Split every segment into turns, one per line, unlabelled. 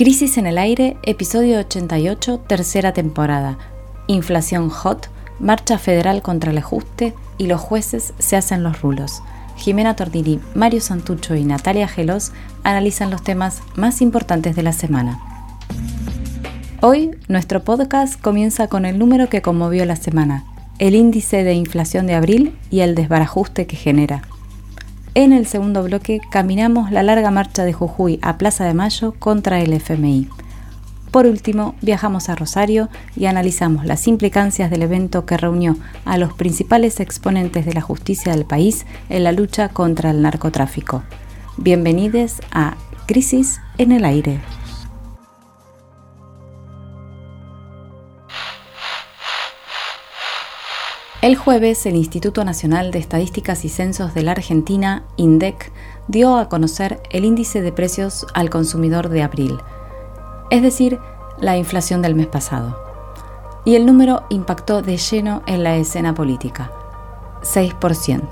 Crisis en el aire, episodio 88, tercera temporada. Inflación hot, marcha federal contra el ajuste y los jueces se hacen los rulos. Jimena Tordini, Mario Santucho y Natalia Gelos analizan los temas más importantes de la semana. Hoy, nuestro podcast comienza con el número que conmovió la semana, el índice de inflación de abril y el desbarajuste que genera. En el segundo bloque caminamos la larga marcha de Jujuy a Plaza de Mayo contra el FMI. Por último, viajamos a Rosario y analizamos las implicancias del evento que reunió a los principales exponentes de la justicia del país en la lucha contra el narcotráfico. Bienvenidos a Crisis en el Aire. El jueves, el Instituto Nacional de Estadísticas y Censos de la Argentina, INDEC, dio a conocer el índice de precios al consumidor de abril, es decir, la inflación del mes pasado. Y el número impactó de lleno en la escena política, 6%.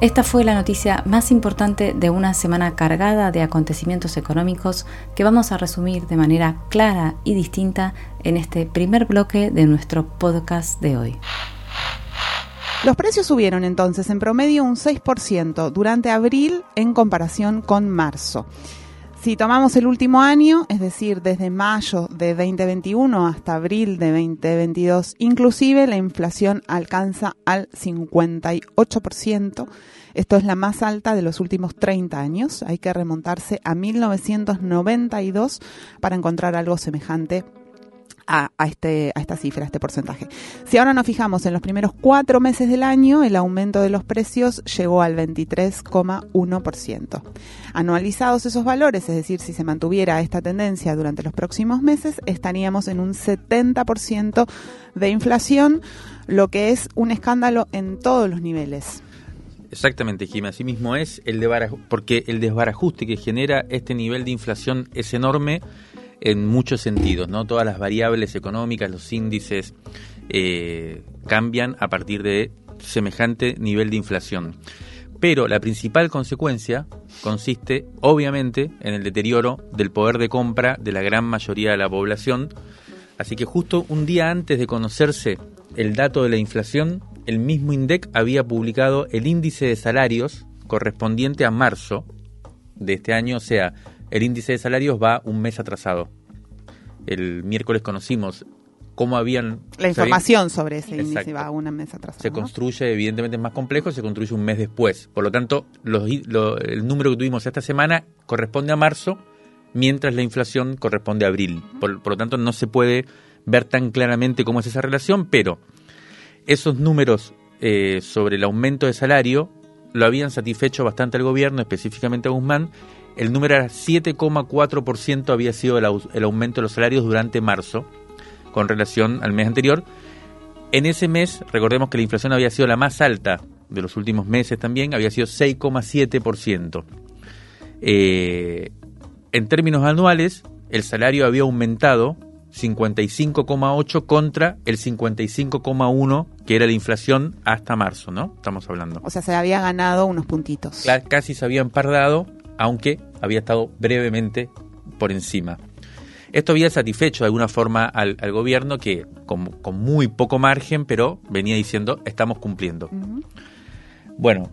Esta fue la noticia más importante de una semana cargada de acontecimientos económicos que vamos a resumir de manera clara y distinta en este primer bloque de nuestro podcast de hoy.
Los precios subieron entonces en promedio un 6% durante abril en comparación con marzo. Si tomamos el último año, es decir, desde mayo de 2021 hasta abril de 2022, inclusive la inflación alcanza al 58%. Esto es la más alta de los últimos 30 años. Hay que remontarse a 1992 para encontrar algo semejante a, este, a esta cifra, a este porcentaje. Si ahora nos fijamos en los primeros cuatro meses del año, el aumento de los precios llegó al 23,1%. Anualizados esos valores, es decir, si se mantuviera esta tendencia durante los próximos meses, estaríamos en un 70% de inflación, lo que es un escándalo en todos los niveles.
Exactamente, Jimmy, así mismo es, el porque el desbarajuste que genera este nivel de inflación es enorme en muchos sentidos, ¿no? Todas las variables económicas, los índices eh, cambian a partir de semejante nivel de inflación. Pero la principal consecuencia consiste, obviamente, en el deterioro del poder de compra de la gran mayoría de la población. Así que justo un día antes de conocerse el dato de la inflación, el mismo INDEC había publicado el índice de salarios correspondiente a marzo de este año, o sea, el índice de salarios va un mes atrasado. El miércoles conocimos cómo habían...
La información sobre ese índice va un mes atrasado.
Se construye, evidentemente es más complejo, se construye un mes después. Por lo tanto, el número que tuvimos esta semana corresponde a marzo, mientras la inflación corresponde a abril. Por, lo tanto, no se puede ver tan claramente cómo es esa relación, pero esos números eh, sobre el aumento de salario lo habían satisfecho bastante al gobierno, específicamente a Guzmán, el número era 7,4% había sido el, aumento de los salarios durante marzo con relación al mes anterior. En ese mes, recordemos que la inflación había sido la más alta de los últimos meses también, había sido 6,7%. Eh, en términos anuales, el salario había aumentado 55,8 contra el 55,1 que era la inflación hasta marzo, ¿no? Estamos hablando.
O sea, se había ganado unos puntitos.
Casi se habían pardado aunque había estado brevemente por encima. Esto había satisfecho de alguna forma al, gobierno que con, muy poco margen, pero venía diciendo estamos cumpliendo. Bueno,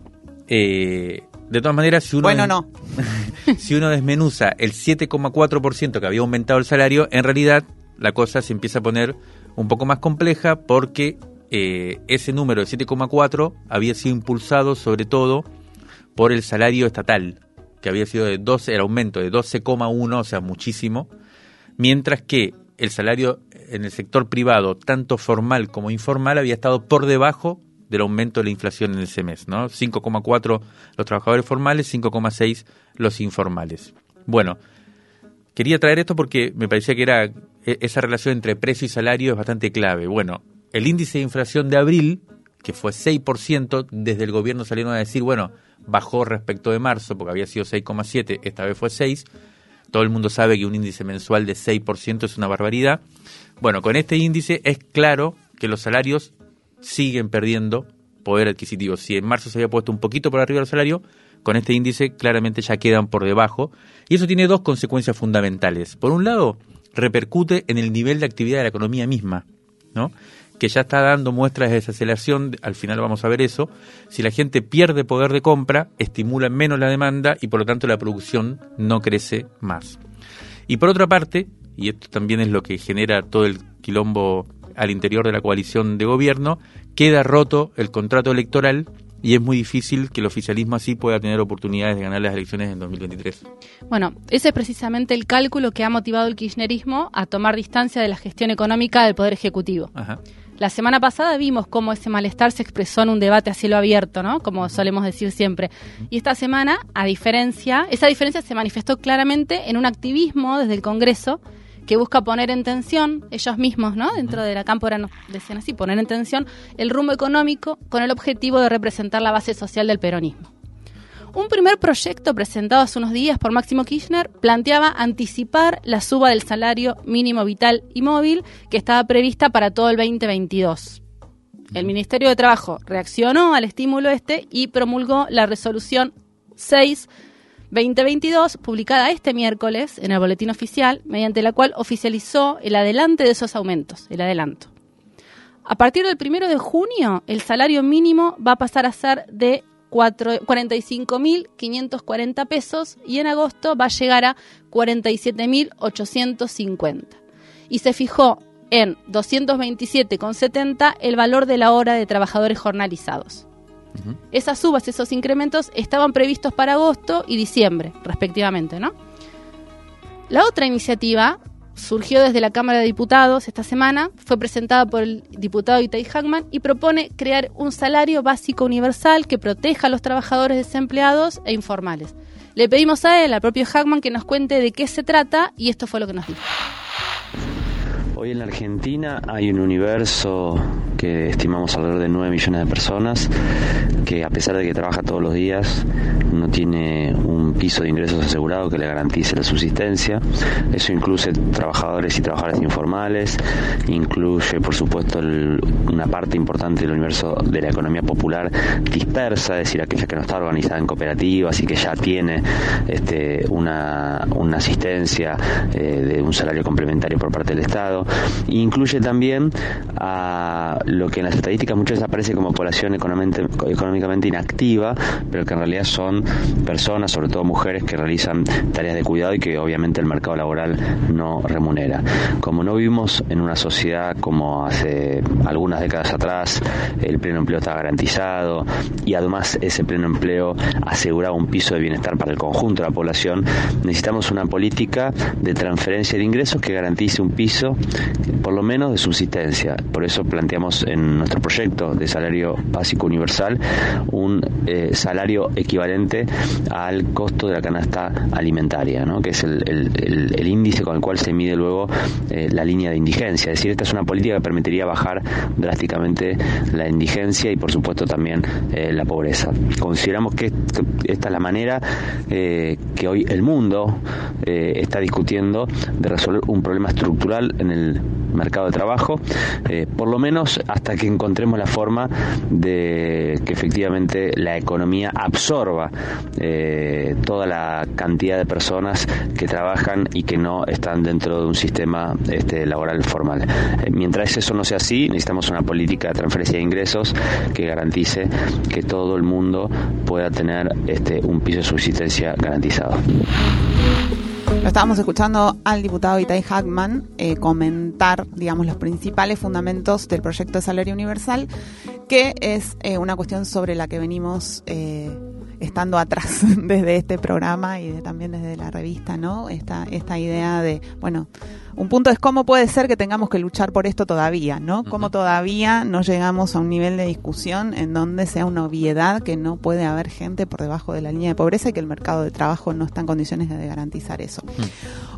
eh, de todas maneras, si uno,
bueno, no.
si uno desmenuza el 7,4% que había aumentado el salario, en realidad la cosa se empieza a poner un poco más compleja porque eh, ese número de 7,4 había sido impulsado sobre todo por el salario estatal, que había sido de 12, el aumento de 12,1, o sea, muchísimo, mientras que el salario en el sector privado, tanto formal como informal, había estado por debajo del aumento de la inflación en ese mes, ¿no? 5,4 los trabajadores formales, 5,6 los informales. Bueno, quería traer esto porque me parecía que era e, esa relación entre precio y salario es bastante clave. Bueno, el índice de inflación de abril, que fue 6%, desde el gobierno salieron a decir, bueno, bajó respecto de marzo, porque había sido 6,7, esta vez fue 6. Todo el mundo sabe que un índice mensual de 6% es una barbaridad. Bueno, con este índice es claro que los salarios siguen perdiendo poder adquisitivo. Si en marzo se había puesto un poquito por arriba del salario, con este índice claramente ya quedan por debajo. Y eso tiene dos consecuencias fundamentales. Por un lado, repercute en el nivel de actividad de la economía misma, ¿no? Que ya está dando muestras de desaceleración, al final vamos a ver eso, si la gente pierde poder de compra, estimula menos la demanda y por lo tanto la producción no crece más. Y por otra parte, y esto también es lo que genera todo el quilombo al interior de la coalición de gobierno, queda roto el contrato electoral y es muy difícil que el oficialismo así pueda tener oportunidades de ganar las elecciones en 2023.
Bueno, ese es precisamente el cálculo que ha motivado el kirchnerismo a tomar distancia de la gestión económica del Poder Ejecutivo. La semana pasada vimos cómo ese malestar se expresó en un debate a cielo abierto, ¿no? Como solemos decir siempre. Y esta semana, a diferencia, esa diferencia se manifestó claramente en un activismo desde el Congreso que busca poner en tensión, ellos mismos, ¿no? Dentro de la cámpora nos decían así, poner en tensión el rumbo económico con el objetivo de representar la base social del peronismo. Un primer proyecto presentado hace unos días por Máximo Kirchner planteaba anticipar la suba del salario mínimo vital y móvil que estaba prevista para todo el 2022. El Ministerio de Trabajo reaccionó al estímulo este y promulgó la resolución 6 2022, publicada este miércoles en el Boletín Oficial, mediante la cual oficializó el adelante de esos aumentos, el adelanto. A partir del primero de junio, el salario mínimo va a pasar a ser de 45.540 pesos y en agosto va a llegar a 47.850. Y se fijó en 227,70 el valor de la hora de trabajadores jornalizados. Esas subas, esos incrementos estaban previstos para agosto y diciembre, respectivamente, ¿no? La otra iniciativa surgió desde la Cámara de Diputados esta semana, fue presentada por el diputado Itay Hackman y propone crear un salario básico universal que proteja a los trabajadores desempleados e informales. Le pedimos a él, al propio Hackman, que nos cuente de qué se trata y esto fue lo que nos dijo.
Hoy en la Argentina hay un universo que estimamos alrededor de 9 millones de personas que a pesar de que trabaja todos los días no tiene un piso de ingresos asegurado que le garantice la subsistencia. Eso incluye trabajadores y trabajadoras informales, incluye por supuesto una parte importante del universo de la economía popular dispersa, es decir, aquella que no está organizada en cooperativas y que ya tiene este, una, asistencia eh, de un salario complementario por parte del Estado Incluye también a lo que en las estadísticas muchas veces aparece como población económicamente inactiva, pero que en realidad son personas, sobre todo mujeres, que realizan tareas de cuidado y que obviamente el mercado laboral no remunera. Como no vivimos en una sociedad como hace algunas décadas atrás, el pleno empleo está garantizado y además ese pleno empleo aseguraba un piso de bienestar para el conjunto de la población, necesitamos una política de transferencia de ingresos que garantice un piso por lo menos de subsistencia. Por eso planteamos en nuestro proyecto de salario básico universal un eh, salario equivalente al costo de la canasta alimentaria, ¿no? que es el, índice con el cual se mide luego eh, la línea de indigencia. Es decir, esta es una política que permitiría bajar drásticamente la indigencia y por supuesto también eh, la pobreza. Consideramos que esta es la manera que hoy el mundo está discutiendo de resolver un problema estructural en el mercado de trabajo, eh, por lo menos hasta que encontremos la forma de que efectivamente la economía absorba eh, toda la cantidad de personas que trabajan y que no están dentro de un sistema este, laboral formal. Eh, mientras eso no sea así, necesitamos una política de transferencia de ingresos que garantice que todo el mundo pueda tener este, un piso de subsistencia garantizado.
Lo estábamos escuchando al diputado Itai Hackman eh, comentar, digamos, los principales fundamentos del proyecto de salario universal, que es eh, una cuestión sobre la que venimos eh, estando atrás desde este programa y también desde la revista, ¿no? Esta, esta idea de, bueno, un punto es cómo puede ser que tengamos que luchar por esto todavía, ¿no? Cómo todavía no llegamos a un nivel de discusión en donde sea una obviedad que no puede haber gente por debajo de la línea de pobreza y que el mercado de trabajo no está en condiciones de garantizar eso.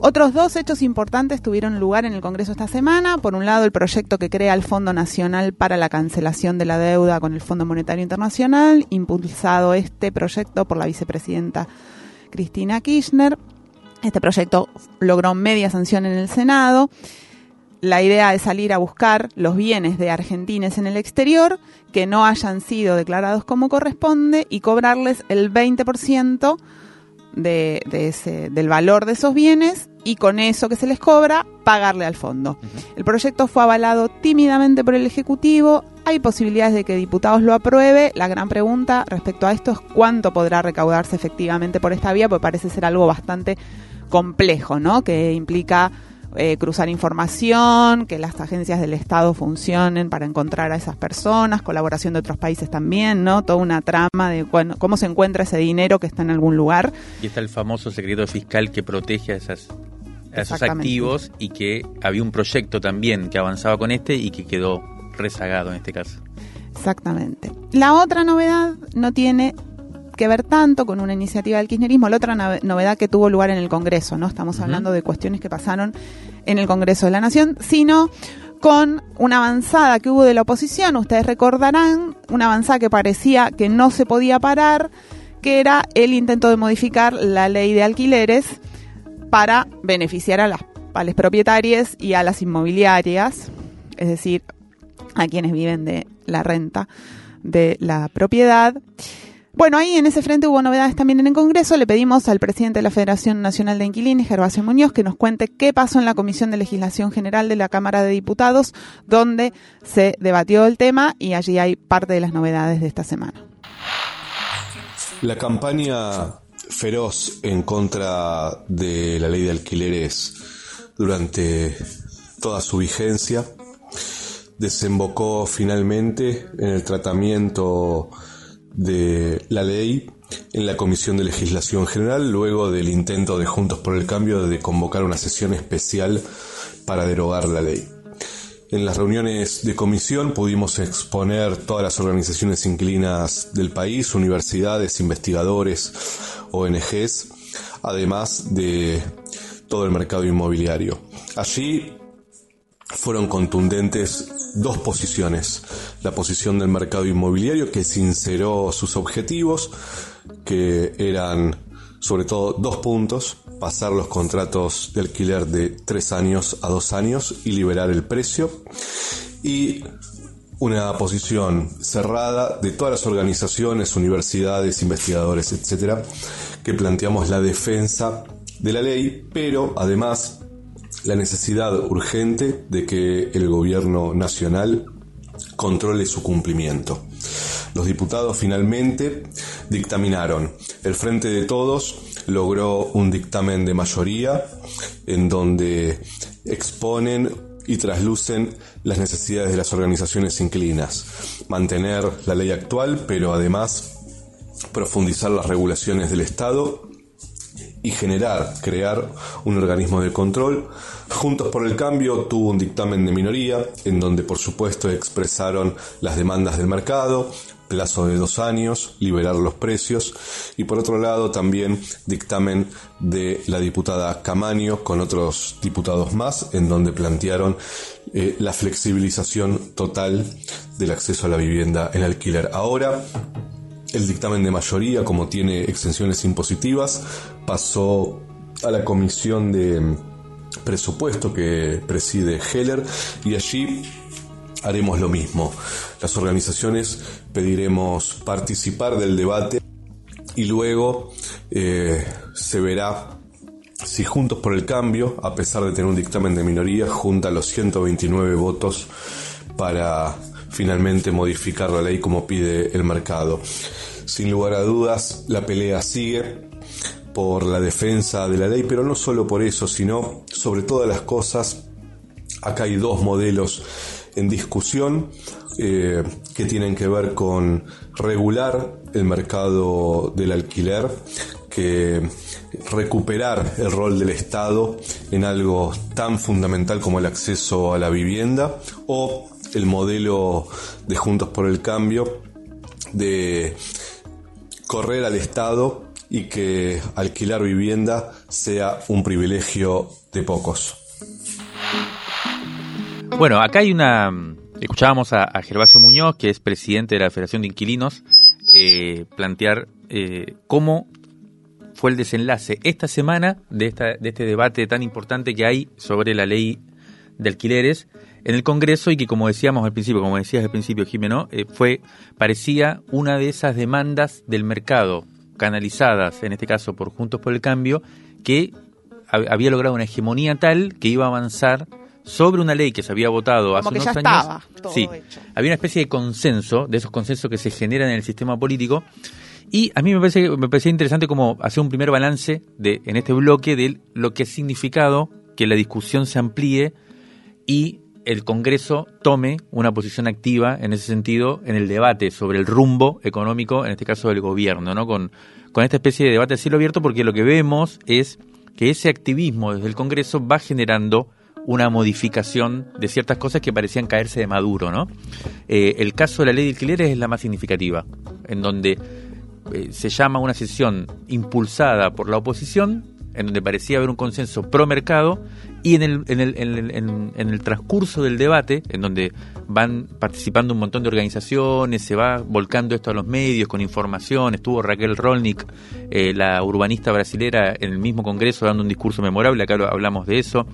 Otros dos hechos importantes tuvieron lugar en el Congreso esta semana. Por un lado, el proyecto que crea el Fondo Nacional para la Cancelación de la Deuda con el Fondo Monetario Internacional, impulsado este proyecto por la vicepresidenta Cristina Kirchner este proyecto logró media sanción en el Senado. la idea es salir a buscar los bienes de argentines en el exterior que no hayan sido declarados como corresponde y cobrarles el 20% de, de ese, del valor de esos bienes y con eso que se les cobra pagarle al fondo. El proyecto fue avalado tímidamente por el Ejecutivo. Hay posibilidades de que diputados lo apruebe. La gran pregunta respecto a esto es cuánto podrá recaudarse efectivamente por esta vía, porque parece ser algo bastante complejo, ¿no? Que implica eh, cruzar información, que las agencias del Estado funcionen para encontrar a esas personas, colaboración de otros países también, ¿no? Toda una trama de cómo se encuentra ese dinero que está en algún lugar.
Y está el famoso secreto fiscal que protege a, esas, a esos activos y que había un proyecto también que avanzaba con este y que quedó rezagado en este caso.
Exactamente. La otra novedad no tiene que ver tanto con una iniciativa del kirchnerismo. La otra novedad que tuvo lugar en el Congreso, no estamos hablando de cuestiones que pasaron en el Congreso de la Nación, sino con una avanzada que hubo de la oposición. Ustedes recordarán una avanzada que parecía que no se podía parar, que era el intento de modificar la ley de alquileres para beneficiar a las, a las propietarias y a las inmobiliarias, es decir, a quienes viven de la renta de la propiedad. Bueno, ahí en ese frente hubo novedades también en el Congreso. Le pedimos al presidente de la Federación Nacional de Inquilinos, Gervasio Muñoz, que nos cuente qué pasó en la Comisión de Legislación General de la Cámara de Diputados, donde se debatió el tema y allí hay parte de las novedades de esta semana.
La campaña feroz en contra de la ley de alquileres durante toda su vigencia desembocó finalmente en el tratamiento de la ley en la Comisión de Legislación General luego del intento de Juntos por el Cambio de convocar una sesión especial para derogar la ley. En las reuniones de comisión pudimos exponer todas las organizaciones inclinas del país, universidades, investigadores, ONGs, además de todo el mercado inmobiliario. Allí fueron contundentes dos posiciones. La posición del mercado inmobiliario que sinceró sus objetivos, que eran sobre todo dos puntos, pasar los contratos de alquiler de tres años a dos años y liberar el precio. Y una posición cerrada de todas las organizaciones, universidades, investigadores, etcétera, que planteamos la defensa de la ley, pero además la necesidad urgente de que el gobierno nacional controle su cumplimiento. Los diputados finalmente dictaminaron. El Frente de Todos logró un dictamen de mayoría en donde exponen y traslucen las necesidades de las organizaciones inclinas. Mantener la ley actual, pero además profundizar las regulaciones del Estado y generar, crear un organismo de control. Juntos por el Cambio tuvo un dictamen de minoría en donde por supuesto expresaron las demandas del mercado, plazo de dos años, liberar los precios y por otro lado también dictamen de la diputada Camaño con otros diputados más en donde plantearon eh, la flexibilización total del acceso a la vivienda en alquiler. Ahora el dictamen de mayoría, como tiene extensiones impositivas, pasó a la comisión de presupuesto que preside Heller y allí haremos lo mismo. Las organizaciones pediremos participar del debate y luego eh, se verá si Juntos por el Cambio, a pesar de tener un dictamen de minoría, junta los 129 votos para finalmente modificar la ley como pide el mercado. Sin lugar a dudas, la pelea sigue por la defensa de la ley, pero no solo por eso, sino sobre todas las cosas, acá hay dos modelos en discusión eh, que tienen que ver con regular el mercado del alquiler, que recuperar el rol del Estado en algo tan fundamental como el acceso a la vivienda o el modelo de Juntos por el Cambio de correr al Estado y que alquilar vivienda sea un privilegio de pocos.
Bueno, acá hay una... Escuchábamos a, Gervasio Muñoz, que es presidente de la Federación de Inquilinos, eh, plantear eh, cómo fue el desenlace esta semana de, esta, de este debate tan importante que hay sobre la ley de alquileres en el Congreso y que como decíamos al principio, como decías al principio, Jimeno, eh, fue parecía una de esas demandas del mercado canalizadas, en este caso por Juntos por el Cambio, que había logrado una hegemonía tal que iba a avanzar sobre una ley que se había votado hace unos años. sí, había una especie de consenso, de esos consensos que se generan en el sistema político. Y a mí me parece me parecía interesante como hacer un primer balance de en este bloque de lo que ha significado que la discusión se amplíe y el Congreso tome una posición activa en ese sentido en el debate sobre el rumbo económico, en este caso del gobierno, ¿no? Con, con esta especie de debate a cielo abierto, porque lo que vemos es que ese activismo desde el Congreso va generando una modificación de ciertas cosas que parecían caerse de maduro, ¿no? Eh, el caso de la ley de alquileres es la más significativa, en donde eh, se llama una sesión impulsada por la oposición en donde parecía haber un consenso pro mercado y en el, en el, en, en, el transcurso del debate, en donde van participando un montón de organizaciones, se va volcando esto a los medios con información, estuvo Raquel Rolnik, eh, la urbanista brasilera, en el mismo Congreso dando un discurso memorable, acá hablamos de eso,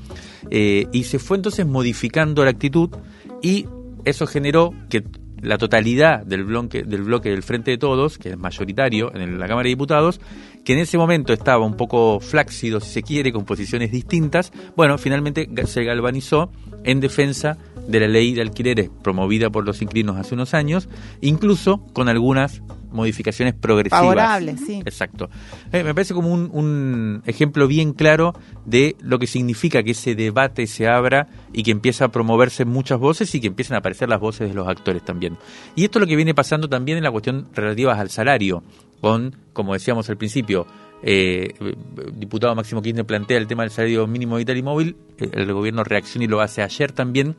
eh, y se fue entonces modificando la actitud y eso generó que la totalidad del bloque, del bloque del Frente de Todos, que es mayoritario en la Cámara de Diputados, que en ese momento estaba un poco flácido, si se quiere, con posiciones distintas, bueno, finalmente se galvanizó en defensa de la ley de alquileres promovida por los inquilinos hace unos años, incluso con algunas modificaciones progresivas.
Favorables, sí.
Exacto. Eh, me parece como un, un, ejemplo bien claro de lo que significa que ese debate se abra y que empieza a promoverse muchas voces y que empiecen a aparecer las voces de los actores también. Y esto es lo que viene pasando también en la cuestión relativa al salario, con, como decíamos al principio, eh, diputado Máximo Kirchner plantea el tema del salario mínimo vital y móvil, el gobierno reacciona y lo hace ayer también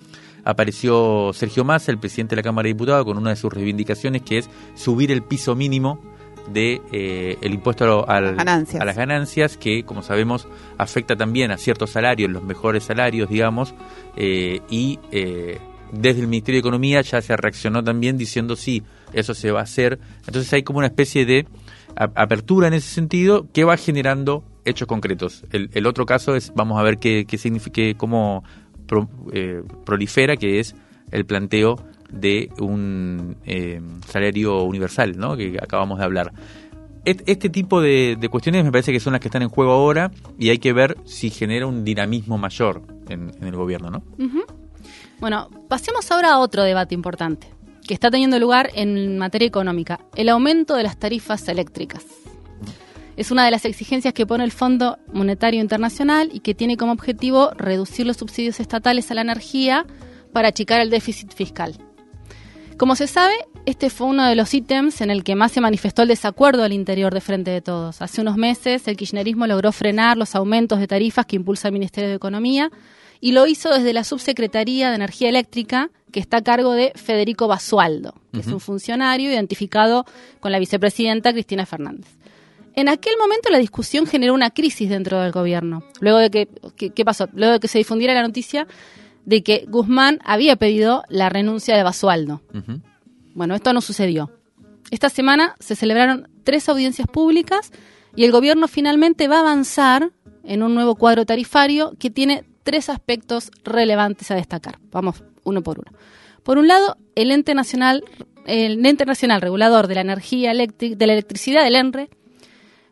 apareció Sergio Massa, el presidente de la Cámara de Diputados, con una de sus reivindicaciones que es subir el piso mínimo de eh, el impuesto a, las ganancias, que como sabemos afecta también a ciertos salarios, los mejores salarios, digamos, eh, y eh, desde el Ministerio de Economía ya se reaccionó también diciendo sí, eso se va a hacer. Entonces hay como una especie de apertura en ese sentido que va generando hechos concretos. El, otro caso es, vamos a ver qué, qué significa, cómo eh, prolifera, que es el planteo de un eh, salario universal, ¿no? que acabamos de hablar. Este tipo de, cuestiones me parece que son las que están en juego ahora y hay que ver si genera un dinamismo mayor en, el gobierno. ¿no?
Bueno, pasemos ahora a otro debate importante que está teniendo lugar en materia económica, el aumento de las tarifas eléctricas. Es una de las exigencias que pone el Fondo Monetario Internacional y que tiene como objetivo reducir los subsidios estatales a la energía para achicar el déficit fiscal. Como se sabe, este fue uno de los ítems en el que más se manifestó el desacuerdo al interior de Frente de Todos. Hace unos meses el kirchnerismo logró frenar los aumentos de tarifas que impulsa el Ministerio de Economía y lo hizo desde la Subsecretaría de Energía Eléctrica, que está a cargo de Federico Basualdo, que es un funcionario identificado con la vicepresidenta Cristina Fernández. En aquel momento la discusión generó una crisis dentro del gobierno. Luego de que, ¿qué pasó? Luego de que se difundiera la noticia de que Guzmán había pedido la renuncia de Basualdo. Bueno, esto no sucedió. Esta semana se celebraron tres audiencias públicas y el gobierno finalmente va a avanzar en un nuevo cuadro tarifario que tiene tres aspectos relevantes a destacar. Vamos uno por uno. Por un lado, el ente nacional, el ente nacional regulador de la energía eléctrica, de la electricidad, del ENRE,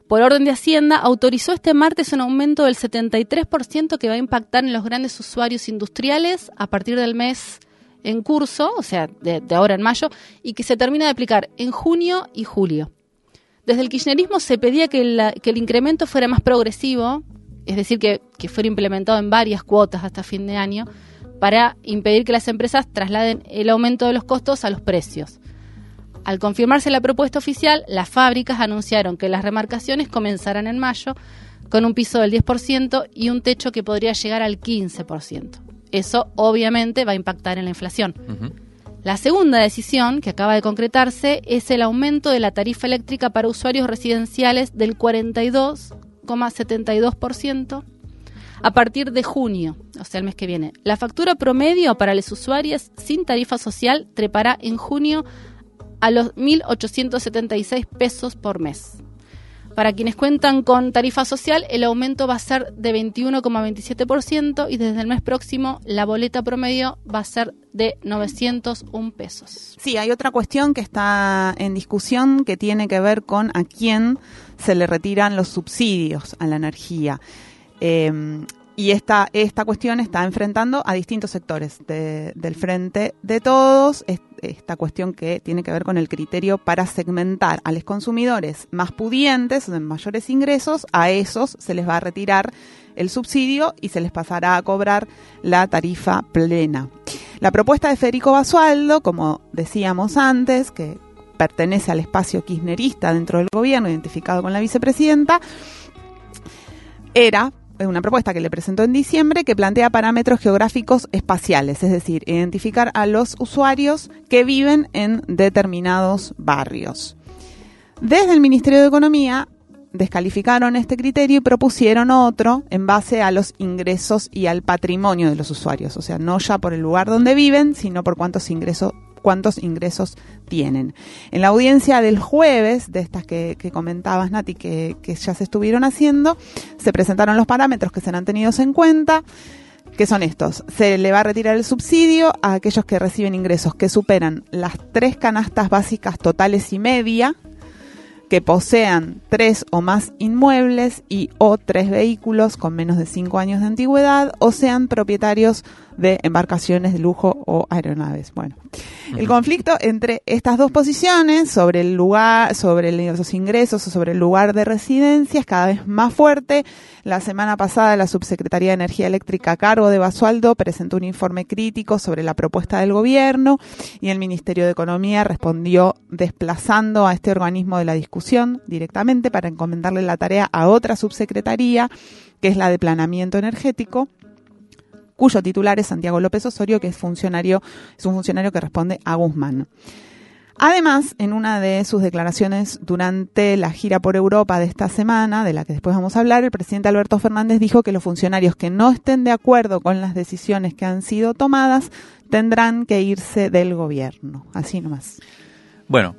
por orden de Hacienda, autorizó este martes un aumento del 73% que va a impactar en los grandes usuarios industriales a partir del mes en curso, o sea, de, ahora en mayo, y que se termina de aplicar en junio y julio. Desde el kirchnerismo se pedía que, el incremento fuera más progresivo, es decir, que, que fuera implementado en varias cuotas hasta fin de año, para impedir que las empresas trasladen el aumento de los costos a los precios. Al confirmarse la propuesta oficial, las fábricas anunciaron que las remarcaciones comenzarán en mayo con un piso del 10% y un techo que podría llegar al 15%. Eso obviamente va a impactar en la inflación. La segunda decisión que acaba de concretarse es el aumento de la tarifa eléctrica para usuarios residenciales del 42,72% a partir de junio, o sea, el mes que viene. La factura promedio para los usuarios sin tarifa social trepará en junio a los 1.876 pesos por mes. Para quienes cuentan con tarifa social, el aumento va a ser de 21,27% y desde el mes próximo la boleta promedio va a ser de 901 pesos.
Sí, hay otra cuestión que está en discusión que tiene que ver con a quién se le retiran los subsidios a la energía. Eh, y esta, esta cuestión está enfrentando a distintos sectores del frente de todos, esta cuestión que tiene que ver con el criterio para segmentar a los consumidores más pudientes, de mayores ingresos, a esos se les va a retirar el subsidio y se les pasará a cobrar la tarifa plena. La propuesta de Federico Basualdo, como decíamos antes, que pertenece al espacio kirchnerista dentro del gobierno, identificado con la vicepresidenta, era una propuesta que le presentó en diciembre que plantea parámetros geográficos espaciales, es decir, identificar a los usuarios que viven en determinados barrios. Desde el Ministerio de Economía descalificaron este criterio y propusieron otro en base a los ingresos y al patrimonio de los usuarios, o sea, no ya por el lugar donde viven, sino por cuántos ingresos cuántos ingresos tienen. En la audiencia del jueves, de estas que, comentabas, Nati, que, que ya se estuvieron haciendo, se presentaron los parámetros que serán tenidos en cuenta que son estos. Se le va a retirar el subsidio a aquellos que reciben ingresos que superan las tres canastas básicas totales y media, que posean tres o más inmuebles y o tres vehículos con menos de cinco años de antigüedad o sean propietarios de embarcaciones de lujo o aeronaves. Bueno, el conflicto entre estas dos posiciones sobre el lugar, sobre los ingresos o sobre el lugar de residencia es cada vez más fuerte. La semana pasada la Subsecretaría de Energía Eléctrica a cargo de Basualdo presentó un informe crítico sobre la propuesta del gobierno y el Ministerio de Economía respondió desplazando a este organismo de la discusión directamente para encomendarle la tarea a otra subsecretaría que es la de planeamiento energético cuyo titular es Santiago López Osorio, que es funcionario, es un funcionario que responde a Guzmán. Además, en una de sus declaraciones durante la gira por Europa de esta semana, de la que después vamos a hablar, el presidente Alberto Fernández dijo que los funcionarios que no estén de acuerdo con las decisiones que han sido tomadas tendrán que irse del gobierno. Así nomás.
Bueno,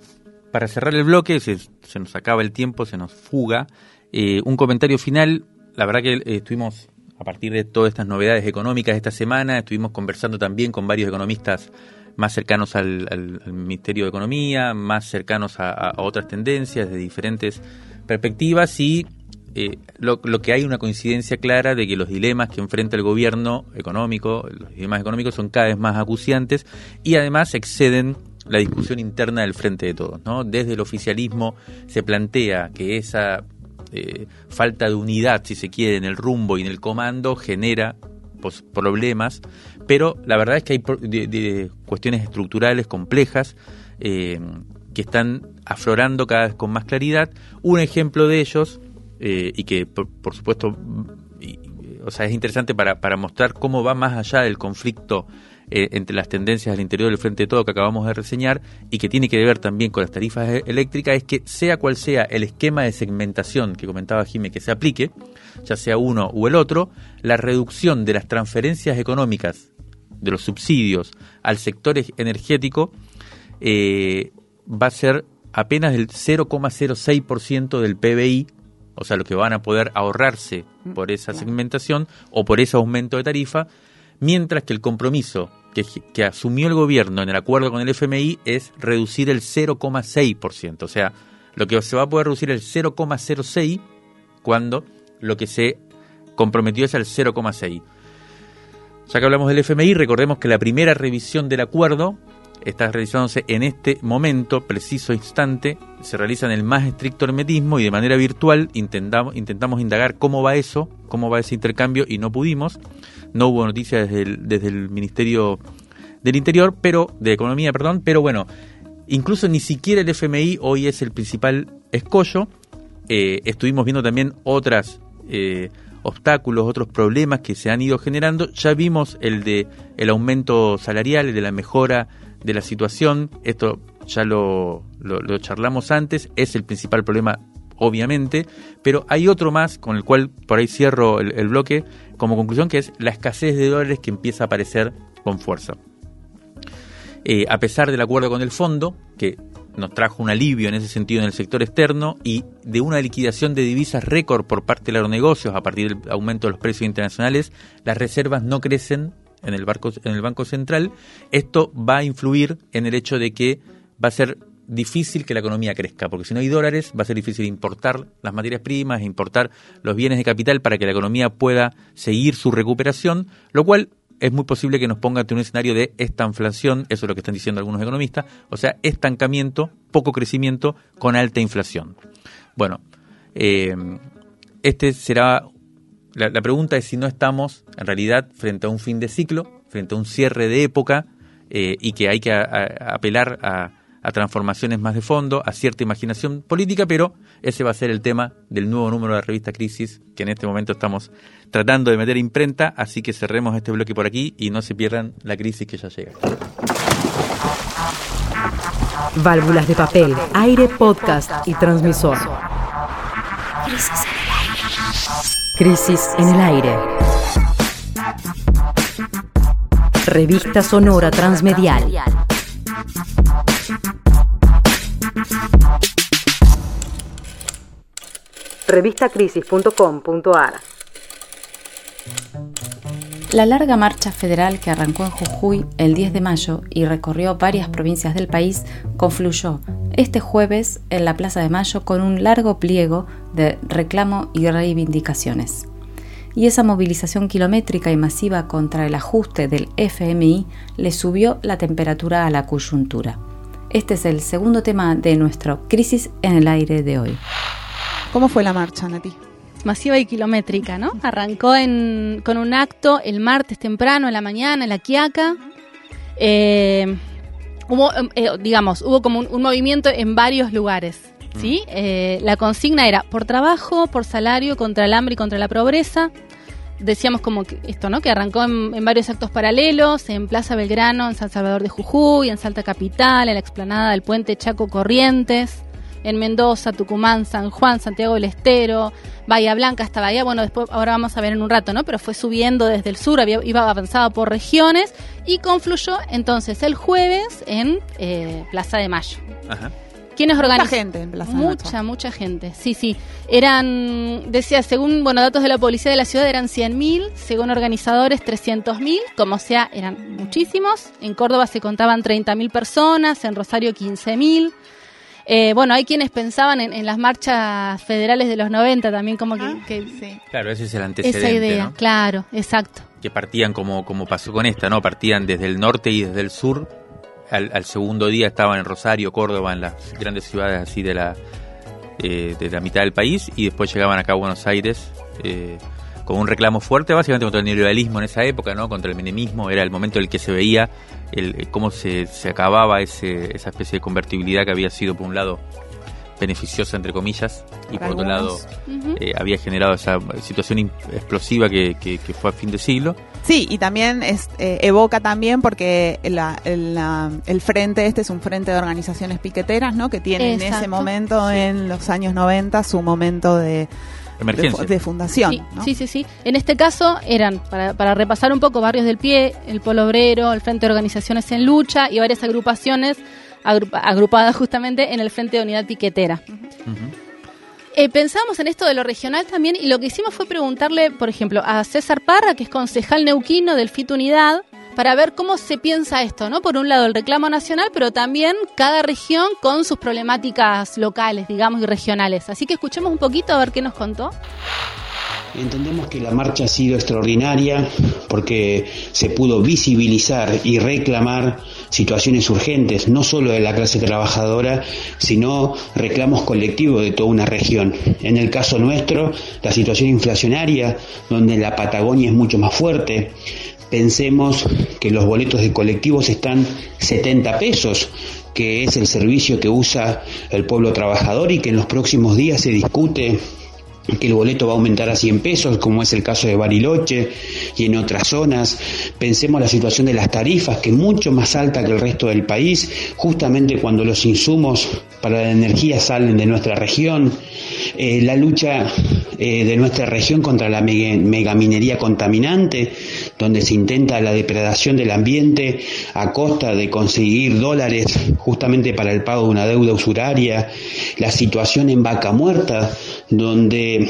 para cerrar el bloque, se, nos acaba el tiempo, se nos fuga. Eh, un comentario final. La verdad que eh, estuvimos a partir de todas estas novedades económicas esta semana. Estuvimos conversando también con varios economistas más cercanos al, Ministerio de Economía, más cercanos a, otras tendencias de diferentes perspectivas y eh, lo, que hay una coincidencia clara de que los dilemas que enfrenta el gobierno económico, los dilemas económicos son cada vez más acuciantes y además exceden la discusión interna del frente de todos. ¿no? Desde el oficialismo se plantea que esa falta de unidad, si se quiere, en el rumbo y en el comando genera pues, problemas, pero la verdad es que hay cuestiones estructurales complejas eh, que están aflorando cada vez con más claridad. Un ejemplo de ellos, eh, y que por, supuesto, o sea, es interesante para, para mostrar cómo va más allá del conflicto eh, entre las tendencias al interior del Frente de Todo que acabamos de reseñar y que tiene que ver también con las tarifas e-, eléctricas es que sea cual sea el esquema de segmentación que comentaba Jimé que se aplique, ya sea uno u el otro, la reducción de las transferencias económicas de los subsidios al sector energético eh, va a ser apenas del 0,06% del PBI, o sea, lo que van a poder ahorrarse por esa segmentación o por ese aumento de tarifa, mientras que el compromiso que, asumió el gobierno en el acuerdo con el FMI es reducir el 0,6%, o sea, lo que se va a poder reducir el 0,06 cuando lo que se comprometió es el 0,6. Ya que hablamos del FMI, recordemos que la primera revisión del acuerdo está realizándose en este momento, preciso instante, se realiza en el más estricto hermetismo y de manera virtual intentamos, intentamos indagar cómo va eso, cómo va ese intercambio y no pudimos. No hubo noticias desde el, Ministerio del Interior, pero de Economía, perdón, pero bueno, incluso ni siquiera el FMI hoy es el principal escollo. Eh, estuvimos viendo también otras eh, obstáculos, otros problemas que se han ido generando. Ya vimos el de el aumento salarial, el de la mejora de la situación. Esto ya lo, lo, charlamos antes, es el principal problema obviamente, pero hay otro más con el cual por ahí cierro el, bloque como conclusión, que es la escasez de dólares que empieza a aparecer con fuerza. Eh, a pesar del acuerdo con el fondo, que nos trajo un alivio en ese sentido en el sector externo y de una liquidación de divisas récord por parte de los negocios a partir del aumento de los precios internacionales, las reservas no crecen en el, barco, en el Banco Central. Esto va a influir en el hecho de que va a ser difícil que la economía crezca, porque si no hay dólares va a ser difícil importar las materias primas, importar los bienes de capital para que la economía pueda seguir su recuperación, lo cual es muy posible que nos ponga ante un escenario de estanflación, eso es lo que están diciendo algunos economistas, o sea, estancamiento, poco crecimiento con alta inflación. Bueno, eh, este será, la, pregunta es si no estamos en realidad frente a un fin de ciclo, frente a un cierre de época eh, y que hay que apelar a a transformaciones más de fondo, a cierta imaginación política, pero ese va a ser el tema del nuevo número de la revista Crisis, que en este momento estamos tratando de meter imprenta, así que cerremos este bloque por aquí y no se pierdan la crisis que ya llega.
Válvulas de papel, aire, podcast y transmisor. Crisis en el aire. Revista Sonora Transmedial. Revistacrisis.com.ar
La larga marcha federal que arrancó en Jujuy el 10 de mayo y recorrió varias provincias del país confluyó este jueves en la Plaza de Mayo con un largo pliego de reclamo y reivindicaciones. Y esa movilización kilométrica y masiva contra el ajuste del FMI le subió la temperatura a la coyuntura. Este es el segundo tema de nuestro Crisis en el Aire de hoy.
¿Cómo fue la marcha, Nati?
Masiva y kilométrica, ¿no? Arrancó con un acto el martes temprano, en la mañana, en la Quiaca. Eh, hubo, eh, digamos, hubo como un, movimiento en varios lugares. ¿sí? Mm. Eh, la consigna era por trabajo, por salario, contra el hambre y contra la pobreza decíamos como que esto, ¿no? Que arrancó en, varios actos paralelos, en Plaza Belgrano, en San Salvador de Jujuy, en Salta Capital, en la explanada del puente Chaco Corrientes, en Mendoza, Tucumán, San Juan, Santiago del Estero, Bahía Blanca hasta Bahía, bueno, después ahora vamos a ver en un rato, ¿no? Pero fue subiendo desde el sur, había, iba avanzado por regiones y confluyó entonces el jueves en eh, Plaza de Mayo. Ajá. ¿Quiénes organizan?
Mucha gente en Plaza
Mucha, mucha gente. Sí, sí. Eran, decía, según bueno datos de la policía de la ciudad, eran 100.000, según organizadores 300.000, como sea, eran muchísimos. En Córdoba se contaban 30.000 personas, en Rosario 15.000. Eh, bueno, hay quienes pensaban en, las marchas federales de los 90 también, como que...
Ah, claro, ese es el antecedente,
Esa idea, claro, exacto.
Que partían como, como pasó con esta, ¿no? Partían desde el norte y desde el sur al, segundo día estaban en Rosario, Córdoba, en las grandes ciudades así de la, eh, de la mitad del país y después llegaban acá a Buenos Aires eh, con un reclamo fuerte básicamente contra el neoliberalismo en esa época, ¿no? contra el menemismo, era el momento en el que se veía el, cómo se, se acababa ese, esa especie de convertibilidad que había sido por un lado beneficiosa entre comillas y por otro lado eh, había generado esa situación explosiva que, que, fue a fin de siglo.
Sí, y también es, eh, evoca también porque el frente este es un frente de organizaciones piqueteras, ¿no? Que tiene en ese momento, en los años 90, su momento de, de, fundación.
Sí, sí, sí, En este caso eran, para, para, repasar un poco, Barrios del Pie, el Polo Obrero, el Frente de Organizaciones en Lucha y varias agrupaciones agrupadas justamente en el Frente de Unidad Piquetera. Eh, pensamos en esto de lo regional también y lo que hicimos fue preguntarle, por ejemplo, a César Parra, que es concejal neuquino del FIT Unidad, para ver cómo se piensa esto, ¿no? Por un lado el reclamo nacional, pero también cada región con sus problemáticas locales, digamos, y regionales. Así que escuchemos un poquito a ver qué nos contó.
Entendemos que la marcha ha sido extraordinaria porque se pudo visibilizar y reclamar situaciones urgentes, no solo de la clase trabajadora, sino reclamos colectivos de toda una región. En el caso nuestro, la situación inflacionaria, donde la Patagonia es mucho más fuerte, pensemos que los boletos de colectivos están 70 pesos, que es el servicio que usa el pueblo trabajador y que en los próximos días se discute que el boleto va a aumentar a 100 pesos, como es el caso de Bariloche y en otras zonas. Pensemos la situación de las tarifas, que es mucho más alta que el resto del país, justamente cuando los insumos para la energía salen de nuestra región. Eh, la lucha eh, de nuestra región contra la megaminería contaminante, donde se intenta la depredación del ambiente a costa de conseguir dólares justamente para el pago de una deuda usuraria, la situación en Vaca Muerta, donde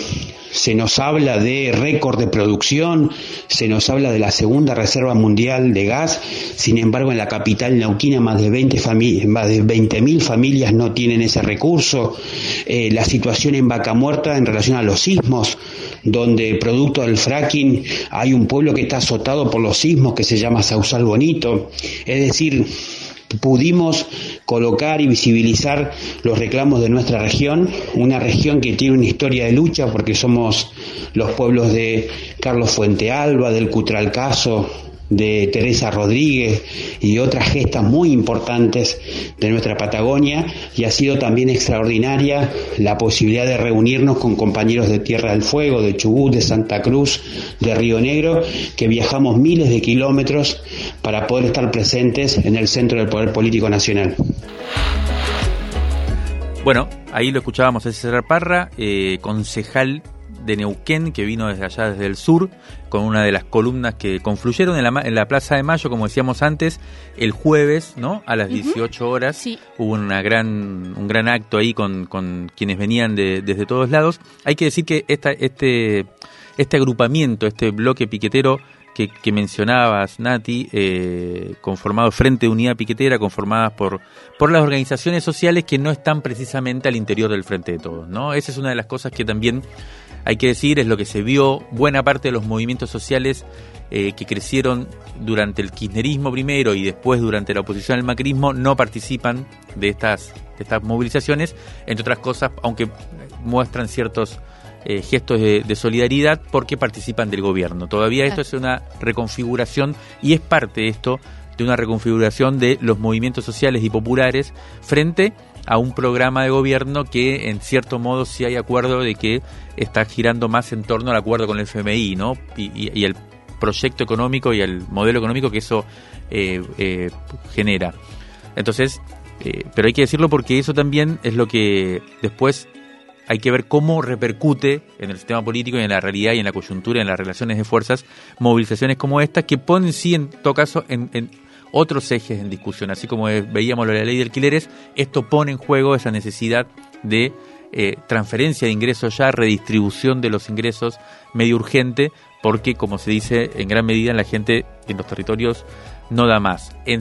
se nos habla de récord de producción, se nos habla de la segunda reserva mundial de gas, sin embargo en la capital neuquina más de 20 familias, más de 20.000 familias no tienen ese recurso, eh, la situación en Vaca Muerta en relación a los sismos, donde producto del fracking hay un pueblo que está azotado por los sismos que se llama Sausal Bonito, es decir, pudimos colocar y visibilizar los reclamos de nuestra región, una región que tiene una historia de lucha porque somos los pueblos de Carlos Fuente Alba, del Cutralcaso, de Teresa Rodríguez y otras gestas muy importantes de nuestra Patagonia y ha sido también extraordinaria la posibilidad de reunirnos con compañeros de Tierra del Fuego, de Chubut, de Santa Cruz, de Río Negro, que viajamos miles de kilómetros para poder estar presentes en el centro del poder político nacional.
Bueno, ahí lo escuchábamos a César Parra, eh, concejal de Neuquén, que vino desde allá, desde el sur, con una de las columnas que confluyeron en la, en la Plaza de Mayo, como decíamos antes, el jueves, ¿no? A las 18 horas. Hubo una gran, un gran acto ahí con, con quienes venían de, desde todos lados. Hay que decir que esta, este, este agrupamiento, este bloque piquetero, que, que, mencionabas, Nati, eh, conformado Frente de Unidad Piquetera, conformadas por, por las organizaciones sociales que no están precisamente al interior del Frente de Todos, ¿no? Esa es una de las cosas que también hay que decir, es lo que se vio, buena parte de los movimientos sociales eh, que crecieron durante el kirchnerismo primero y después durante la oposición al macrismo no participan de estas, de estas movilizaciones, entre otras cosas, aunque muestran ciertos eh, gestos de, solidaridad porque participan del gobierno. Todavía esto es una reconfiguración y es parte de esto de una reconfiguración de los movimientos sociales y populares frente a un programa de gobierno que en cierto modo sí hay acuerdo de que está girando más en torno al acuerdo con el FMI, ¿no? Y, el proyecto económico y el modelo económico que eso eh, eh, genera. Entonces, eh, pero hay que decirlo porque eso también es lo que después hay que ver cómo repercute en el sistema político y en la realidad y en la coyuntura, en las relaciones de fuerzas, movilizaciones como esta, que ponen sí, en todo caso, en, otros ejes en discusión. Así como veíamos la ley de alquileres, esto pone en juego esa necesidad de eh, transferencia de ingresos ya, redistribución de los ingresos medio urgente, porque como se dice, en gran medida la gente en los territorios no da más. Eh,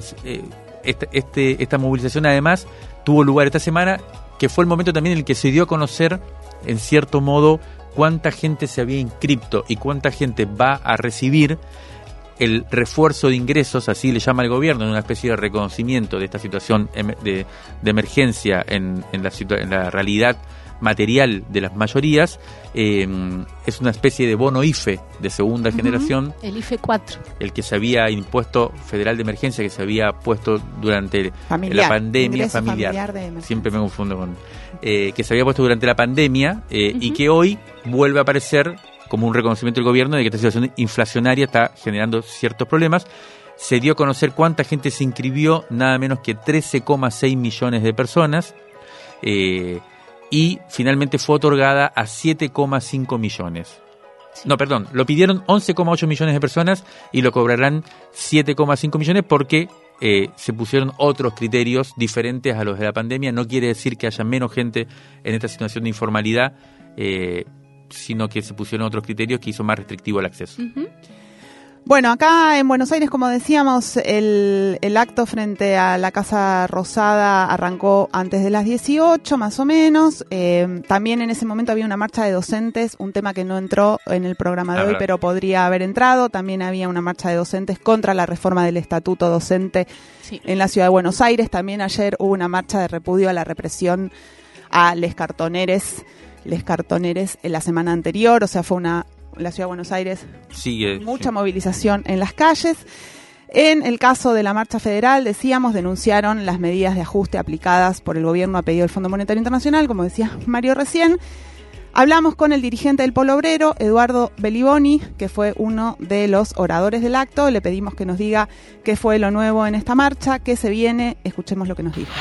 este, esta movilización además tuvo lugar esta semana, que fue el momento también en el que se dio a conocer, en cierto modo, cuánta gente se había inscripto y cuánta gente va a recibir el refuerzo de ingresos, así le llama el gobierno, en una especie de reconocimiento de esta situación de, emergencia en, la, en la realidad material de las mayorías, eh, es una especie de bono IFE de segunda generación.
El IFE 4.
El que se había impuesto, federal de emergencia, que se había puesto durante la pandemia familiar. siempre me confundo con. Eh, que se había puesto durante la pandemia eh, y que hoy vuelve a aparecer como un reconocimiento del gobierno de que esta situación inflacionaria está generando ciertos problemas. Se dio a conocer cuánta gente se inscribió, nada menos que 13,6 millones de personas. Eh, y finalmente fue otorgada a 7,5 millones. No, perdón, lo pidieron 11,8 millones de personas y lo cobrarán 7,5 millones porque eh, se pusieron otros criterios diferentes a los de la pandemia. No quiere decir que haya menos gente en esta situación de informalidad. Eh, sino que se pusieron otros criterios que hizo más restrictivo el acceso.
Bueno, acá en Buenos Aires, como decíamos, el, el, acto frente a la Casa Rosada arrancó antes de las 18, más o menos. Eh, también en ese momento había una marcha de docentes, un tema que no entró en el programa de hoy, pero podría haber entrado. También había una marcha de docentes contra la reforma del estatuto docente en la ciudad de Buenos Aires. También ayer hubo una marcha de repudio a la represión a les cartoneres les cartoneres en la semana anterior, o sea, fue una, la ciudad de Buenos Aires,
sigue,
mucha movilización en las calles. En el caso de la marcha federal, decíamos, denunciaron las medidas de ajuste aplicadas por el gobierno a pedido del Fondo Monetario Internacional, como decía Mario recién. Hablamos con el dirigente del Polo Obrero, Eduardo Beliboni, que fue uno de los oradores del acto. Le pedimos que nos diga qué fue lo nuevo en esta marcha, qué se viene. Escuchemos lo que nos dijo.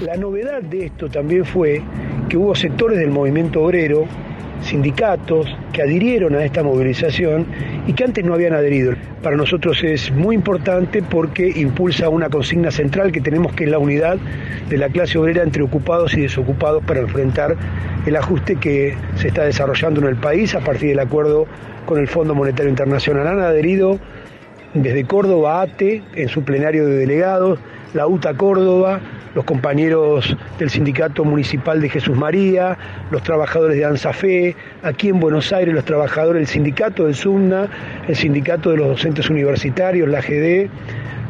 La novedad de esto también fue que hubo sectores del movimiento obrero sindicatos que adhirieron a esta movilización y que antes no habían adherido. Para nosotros es muy importante porque impulsa una consigna central que tenemos que es la unidad de la clase obrera entre ocupados y desocupados para enfrentar el ajuste que se está desarrollando en el país a partir del acuerdo con el Fondo Monetario Internacional. Han adherido desde Córdoba ATE en su plenario de delegados, la UTA Córdoba, los compañeros del Sindicato Municipal de Jesús María, los trabajadores de ANSAFE, aquí en Buenos Aires los trabajadores del Sindicato del SUMNA, el Sindicato de los Docentes Universitarios, la GD,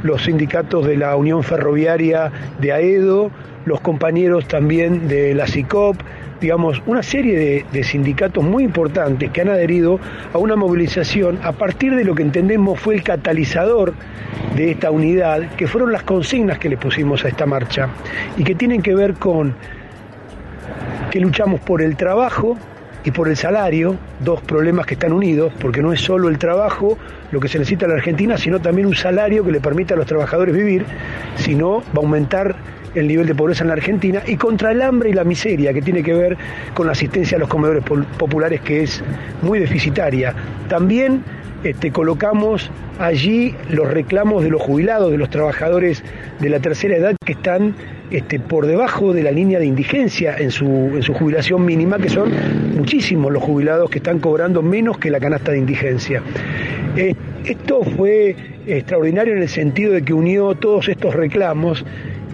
los sindicatos de la Unión Ferroviaria de AEDO, los compañeros también de la CICOP, digamos, una serie de, sindicatos muy importantes que han adherido a una movilización a partir de lo que entendemos fue el catalizador de esta unidad, que fueron las consignas que le pusimos a esta marcha y que tienen que ver con que luchamos por el trabajo y por el salario, dos problemas que están unidos, porque no es solo el trabajo lo que se necesita en la Argentina, sino también un salario que le permita a los trabajadores vivir, si no va a aumentar el nivel de pobreza en la Argentina y contra el hambre y la miseria que tiene que ver con la asistencia a los comedores populares que es muy deficitaria. También este, colocamos allí los reclamos de los jubilados, de los trabajadores de la tercera edad que están este, por debajo de la línea de indigencia en su, en su jubilación mínima, que son muchísimos los jubilados que están cobrando menos que la canasta de indigencia. Eh, esto fue extraordinario en el sentido de que unió todos estos reclamos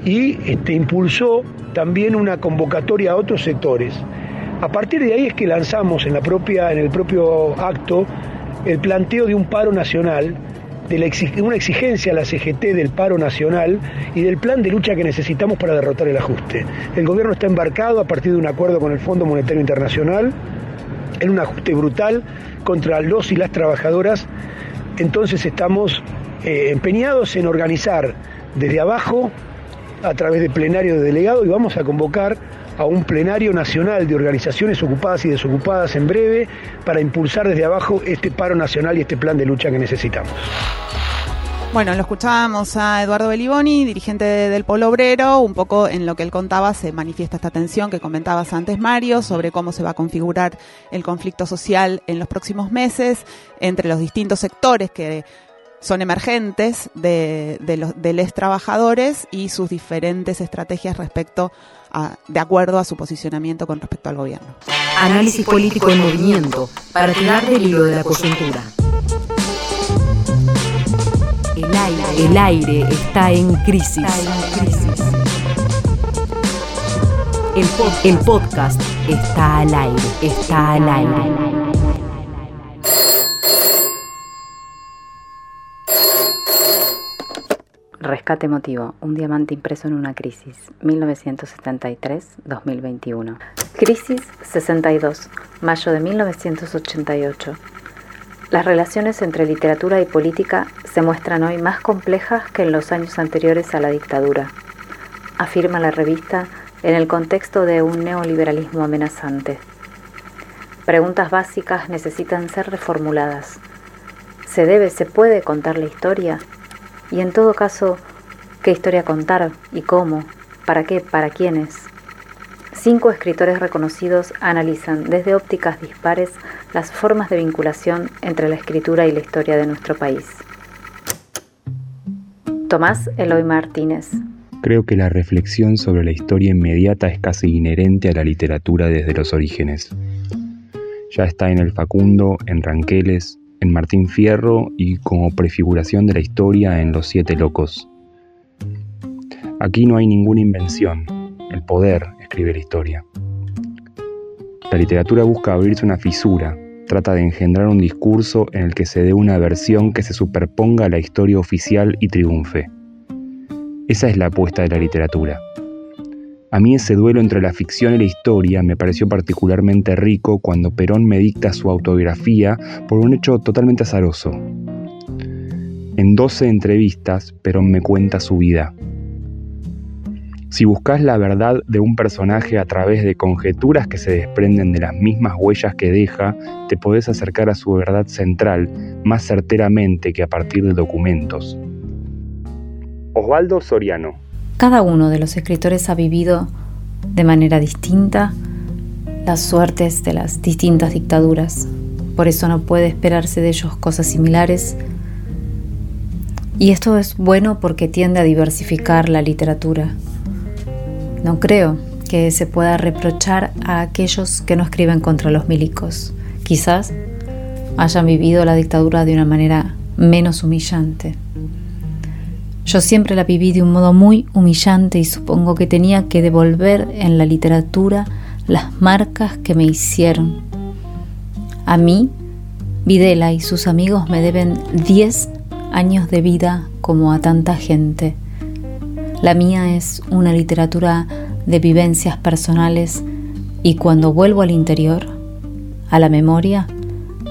y este, impulsó también una convocatoria a otros sectores. A partir de ahí es que lanzamos en, la propia, en el propio acto el planteo de un paro nacional, de una exigencia a la CGT del paro nacional y del plan de lucha que necesitamos para derrotar el ajuste. El gobierno está embarcado a partir de un acuerdo con el Fondo Monetario Internacional en un ajuste brutal contra los y las trabajadoras. Entonces estamos eh, empeñados en organizar desde abajo a través de plenario de delegado y vamos a convocar a un plenario nacional de organizaciones ocupadas y desocupadas en breve para impulsar desde abajo este paro nacional y este plan de lucha que necesitamos.
Bueno, lo escuchábamos a Eduardo Beliboni, dirigente del Polo Obrero, un poco en lo que él contaba se manifiesta esta tensión que comentabas antes, Mario, sobre cómo se va a configurar el conflicto social en los próximos meses entre los distintos sectores que son emergentes de, los, de los trabajadores y sus diferentes estrategias respecto a, de acuerdo a su posicionamiento con respecto al gobierno.
Análisis político en movimiento para tirar del hilo de la coyuntura. El aire, el aire está en crisis. El, el podcast está al aire, está al aire.
Rescate emotivo, un diamante impreso en una crisis, 1973-2021. Crisis 62, mayo de 1988. Las relaciones entre literatura y política se muestran hoy más complejas que en los años anteriores a la dictadura, afirma la revista en el contexto de un neoliberalismo amenazante. Preguntas básicas necesitan ser reformuladas. ¿Se debe, se puede contar la historia? Y en todo caso, ¿qué historia contar y cómo? ¿Para qué? ¿Para quiénes? Cinco escritores reconocidos analizan desde ópticas dispares las formas de vinculación entre la escritura y la historia de nuestro país. Tomás Eloy Martínez.
Creo que la reflexión sobre la historia inmediata es casi inherente a la literatura desde los orígenes. Ya está en el Facundo, en Ranqueles, en Martín Fierro y como prefiguración de la historia en Los Siete Locos. Aquí no hay ninguna invención, el poder escribe la historia. La literatura busca abrirse una fisura, trata de engendrar un discurso en el que se dé una versión que se superponga a la historia oficial y triunfe. Esa es la apuesta de la literatura. A mí ese duelo entre la ficción y la historia me pareció particularmente rico cuando Perón me dicta su autobiografía por un hecho totalmente azaroso. En 12 entrevistas, Perón me cuenta su vida. Si buscas la verdad de un personaje a través de conjeturas que se desprenden de las mismas huellas que deja, te podés acercar a su verdad central más certeramente que a partir de documentos. Osvaldo Soriano
cada uno de los escritores ha vivido de manera distinta las suertes de las distintas dictaduras. Por eso no puede esperarse de ellos cosas similares. Y esto es bueno porque tiende a diversificar la literatura. No creo que se pueda reprochar a aquellos que no escriben contra los milicos. Quizás hayan vivido la dictadura de una manera menos humillante. Yo siempre la viví de un modo muy humillante y supongo que tenía que devolver en la literatura las marcas que me hicieron. A mí, Videla y sus amigos me deben 10 años de vida como a tanta gente. La mía es una literatura de vivencias personales y cuando vuelvo al interior, a la memoria,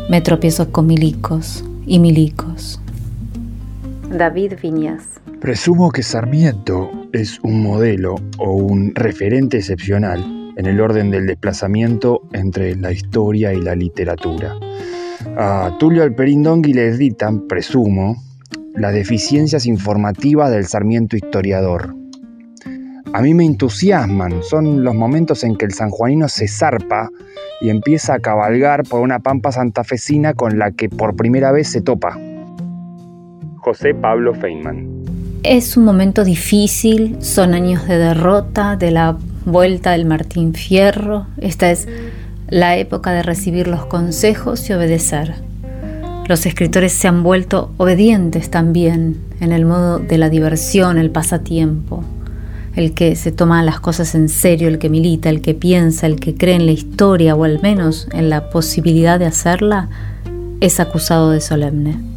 me tropiezo con milicos y milicos. David Viñas.
Presumo que Sarmiento es un modelo o un referente excepcional en el orden del desplazamiento entre la historia y la literatura. A Tulio Alperindongui le editan, presumo, las deficiencias informativas del Sarmiento historiador. A mí me entusiasman, son los momentos en que el sanjuanino se zarpa y empieza a cabalgar por una pampa santafesina con la que por primera vez se topa. José Pablo Feynman.
Es un momento difícil, son años de derrota, de la vuelta del Martín Fierro. Esta es la época de recibir los consejos y obedecer. Los escritores se han vuelto obedientes también en el modo de la diversión, el pasatiempo. El que se toma las cosas en serio, el que milita, el que piensa, el que cree en la historia o al menos en la posibilidad de hacerla, es acusado de solemne.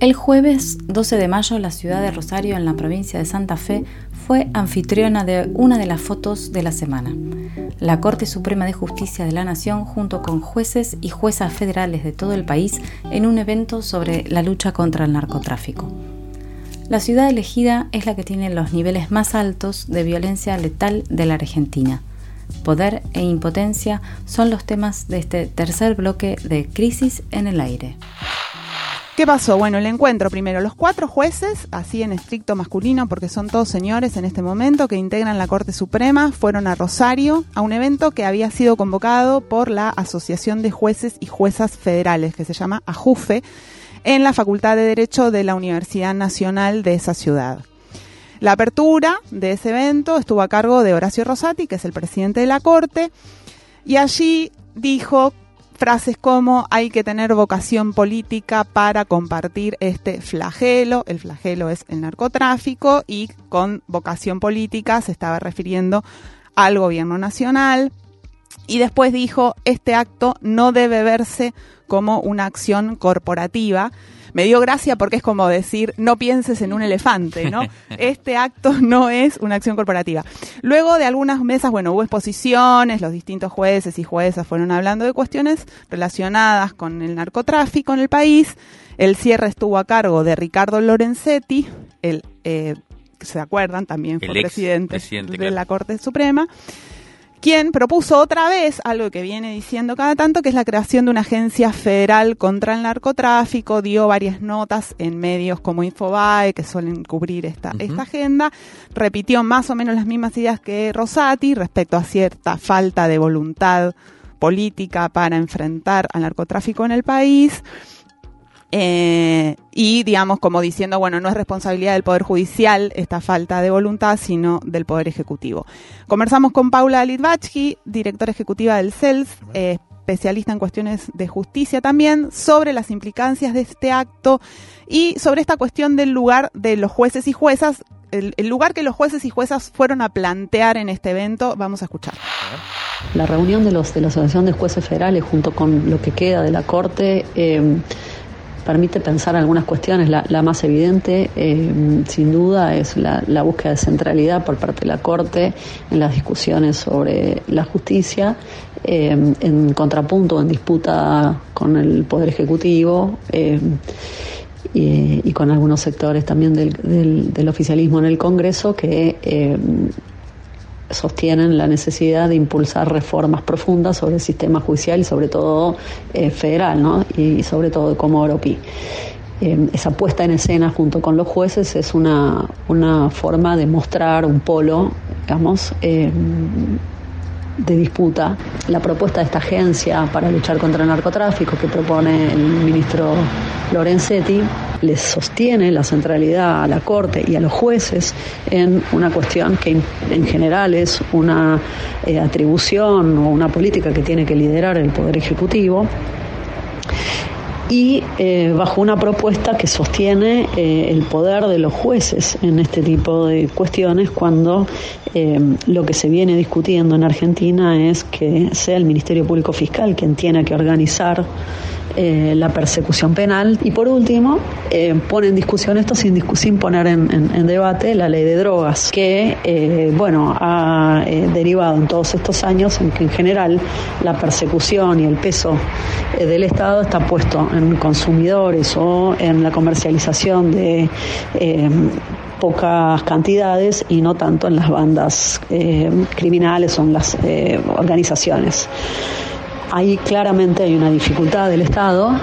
El jueves 12 de mayo, la ciudad de Rosario, en la provincia de Santa Fe, fue anfitriona de una de las fotos de la semana. La Corte Suprema de Justicia de la Nación, junto con jueces y juezas federales de todo el país, en un evento sobre la lucha contra el narcotráfico. La ciudad elegida es la que tiene los niveles más altos de violencia letal de la Argentina. Poder e impotencia son los temas de este tercer bloque de Crisis en el Aire.
¿Qué pasó? Bueno, el encuentro primero. Los cuatro jueces, así en estricto masculino, porque son todos señores en este momento, que integran la Corte Suprema, fueron a Rosario a un evento que había sido convocado por la Asociación de Jueces y Juezas Federales, que se llama AJUFE, en la Facultad de Derecho de la Universidad Nacional de esa ciudad. La apertura de ese evento estuvo a cargo de Horacio Rosati, que es el presidente de la Corte, y allí dijo frases como hay que tener vocación política para compartir este flagelo, el flagelo es el narcotráfico y con vocación política se estaba refiriendo al gobierno nacional. Y después dijo este acto no debe verse como una acción corporativa me dio gracia porque es como decir, no pienses en un elefante, ¿no? Este acto no es una acción corporativa. Luego de algunas mesas, bueno, hubo exposiciones, los distintos jueces y juezas fueron hablando de cuestiones relacionadas con el narcotráfico en el país. El cierre estuvo a cargo de Ricardo Lorenzetti, el, eh, ¿se acuerdan? También fue presidente, de la Corte Suprema quien propuso otra vez algo que viene diciendo cada tanto, que es la creación de una agencia federal contra el narcotráfico, dio varias notas en medios como Infobae, que suelen cubrir esta, esta agenda, repitió más o menos las mismas ideas que Rosati respecto a cierta falta de voluntad política para enfrentar al narcotráfico en el país. Eh, y digamos como diciendo, bueno, no es responsabilidad del Poder Judicial esta falta de voluntad, sino del Poder Ejecutivo. Conversamos con Paula Litvachki, directora ejecutiva del CELS, eh, especialista en cuestiones de justicia también, sobre las implicancias de este acto y sobre esta cuestión del lugar de los jueces y juezas, el, lugar que los jueces y juezas fueron a plantear en este evento. Vamos a escuchar.
La reunión de los de la Asociación de Jueces Federales junto con lo que queda de la Corte eh, permite pensar algunas cuestiones. La, más evidente, eh, sin duda, es la, búsqueda de centralidad por parte de la Corte en las discusiones sobre la justicia, eh, en contrapunto, en disputa con el Poder Ejecutivo. Eh, y, con algunos sectores también del, del, oficialismo en el Congreso que sostienen la necesidad de impulsar reformas profundas sobre el sistema judicial y sobre todo eh, federal, ¿no? y sobre todo de Comoro Pi. Eh, esa puesta en escena junto con los jueces es una, una forma de mostrar un polo, digamos, eh, de disputa. La propuesta de esta agencia para luchar contra el narcotráfico que propone el ministro Lorenzetti les sostiene la centralidad a la Corte y a los jueces en una cuestión que en general es una eh, atribución o una política que tiene que liderar el Poder Ejecutivo y eh, bajo una propuesta que sostiene eh, el poder de los jueces en este tipo de cuestiones cuando eh, lo que se viene discutiendo en Argentina es que sea el Ministerio Público Fiscal quien tiene que organizar eh, la persecución penal. Y por último, eh, pone en discusión esto sin, poner en, debate la ley de drogas, que eh, bueno, ha derivado en todos estos años en que en general la persecución y el peso del Estado está puesto en consumidores o en la comercialización de pocas cantidades y no tanto en las bandas criminales o en las organizaciones. Ahí claramente hay una dificultad del Estado,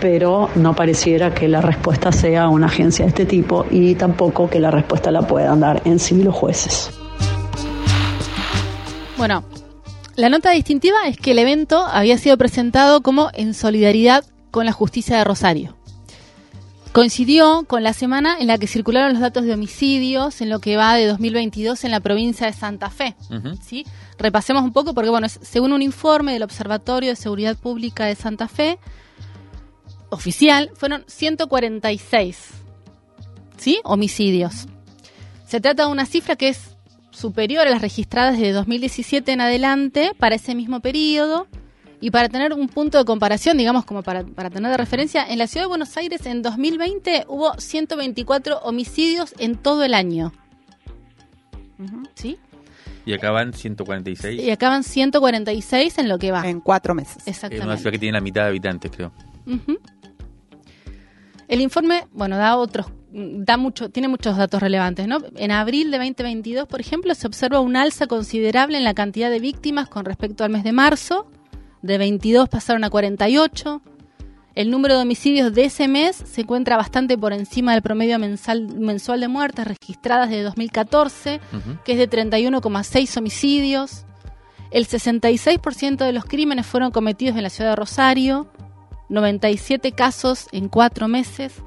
pero no pareciera que la respuesta sea una agencia de este tipo y tampoco que la respuesta la puedan dar en sí los jueces.
Bueno, la nota distintiva es que el evento había sido presentado como en solidaridad con la justicia de Rosario. Coincidió con la semana en la que circularon los datos de homicidios en lo que va de 2022 en la provincia de Santa Fe. ¿sí? Repasemos un poco porque, bueno, según un informe del Observatorio de Seguridad Pública de Santa Fe, oficial, fueron 146 ¿sí? homicidios. Se trata de una cifra que es superior a las registradas de 2017 en adelante para ese mismo periodo y para tener un punto de comparación, digamos, como para, para, tener de referencia, en la ciudad de Buenos Aires en 2020 hubo 124 homicidios en todo el año. ¿Sí?
Y acaban 146.
Y acaban 146 en lo que va.
En cuatro meses.
Exactamente.
Es una ciudad que tiene la mitad de habitantes, creo.
El informe, bueno, da otros da mucho, tiene muchos datos relevantes, ¿no? En abril de 2022, por ejemplo, se observa un alza considerable en la cantidad de víctimas con respecto al mes de marzo, de 22 pasaron a 48. El número de homicidios de ese mes se encuentra bastante por encima del promedio mensual de muertes registradas de 2014, que es de 31,6 homicidios. El 66% de los crímenes fueron cometidos en la ciudad de Rosario, 97 casos en cuatro meses.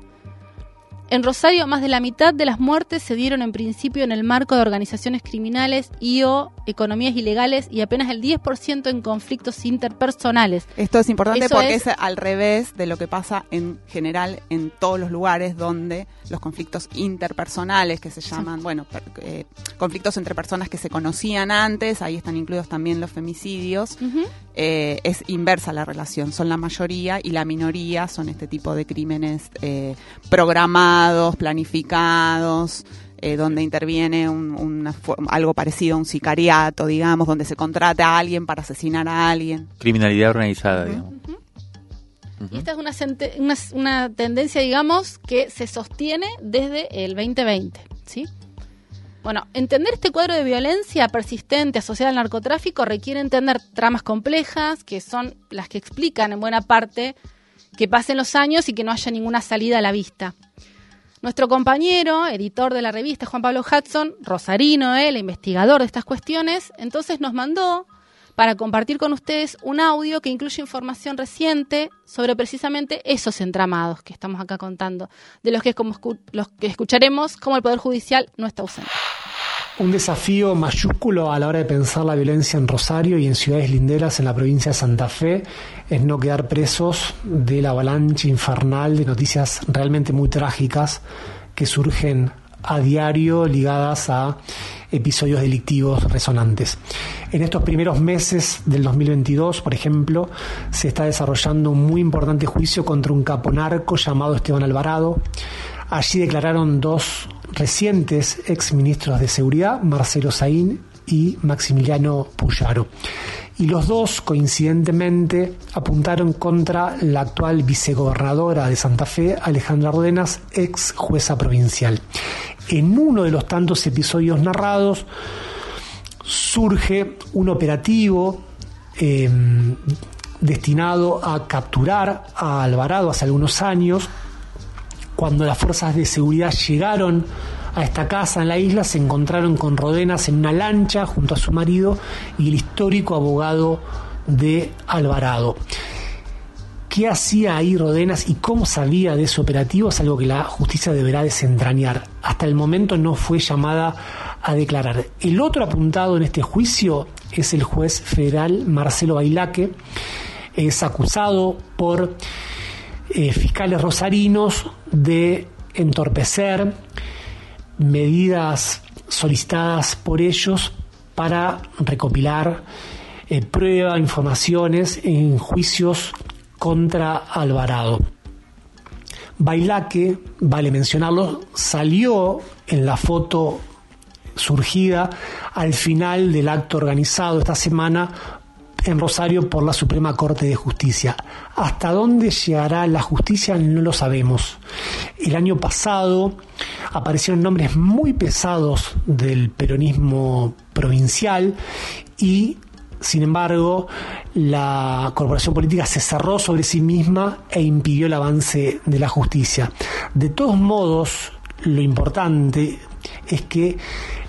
En Rosario, más de la mitad de las muertes se dieron en principio en el marco de organizaciones criminales y o economías ilegales y apenas el 10% en conflictos interpersonales.
Esto es importante porque es... al revés de lo que pasa en general en todos los lugares donde los conflictos interpersonales que se llaman, bueno, eh, conflictos entre personas que se conocían antes, ahí están incluidos también los femicidios, eh, es inversa la relación, son la mayoría y la minoría son este tipo de crímenes eh, programados, planificados, eh, donde interviene un, algo parecido a un sicariato, digamos, donde se contrata a alguien para asesinar a alguien.
Criminalidad organizada, digamos.
Y esta es una, una, una, tendencia, digamos, que se sostiene desde el 2020, ¿sí? Bueno, entender este cuadro de violencia persistente asociada al narcotráfico requiere entender tramas complejas, que son las que explican en buena parte que pasen los años y que no haya ninguna salida a la vista. Nuestro compañero, editor de la revista, Juan Pablo Hudson, rosarino, el investigador de estas cuestiones, entonces nos mandó para compartir con ustedes un audio que incluye información reciente sobre precisamente esos entramados que estamos acá contando, de los que, como los que escucharemos como el Poder Judicial no está ausente.
Un desafío mayúsculo a la hora de pensar la violencia en Rosario y en ciudades linderas en la provincia de Santa Fe es no quedar presos de la avalancha infernal de noticias realmente muy trágicas que surgen a diario ligadas a episodios delictivos resonantes. En estos primeros meses del 2022, por ejemplo, se está desarrollando un muy importante juicio contra un caponarco llamado Esteban Alvarado. Allí declararon dos recientes ex ministros de Seguridad, Marcelo Saín y Maximiliano Puyaro. Y los dos, coincidentemente, apuntaron contra la actual vicegobernadora de Santa Fe, Alejandra Rodenas, ex jueza provincial. En uno de los tantos episodios narrados, surge un operativo em, destinado a capturar a Alvarado hace algunos años. Cuando las fuerzas de seguridad llegaron a esta casa en la isla, se encontraron con Rodenas en una lancha junto a su marido y el histórico abogado de Alvarado. ¿Qué hacía ahí Rodenas y cómo sabía de ese operativo? Es algo que la justicia deberá desentrañar. Hasta el momento no fue llamada a declarar. El otro apuntado en este juicio es el juez federal Marcelo Bailaque. Es acusado por eh, fiscales rosarinos de entorpecer medidas solicitadas por ellos para recopilar eh, pruebas, informaciones en juicios contra Alvarado. Bailaque, vale mencionarlo, salió en la foto surgida al final del acto organizado esta semana en Rosario por la Suprema Corte de Justicia. Hasta dónde llegará la justicia no lo sabemos. El año pasado aparecieron nombres muy pesados del peronismo provincial y sin embargo, la corporación política se cerró sobre sí misma e impidió el avance de la justicia. De todos modos, lo importante es que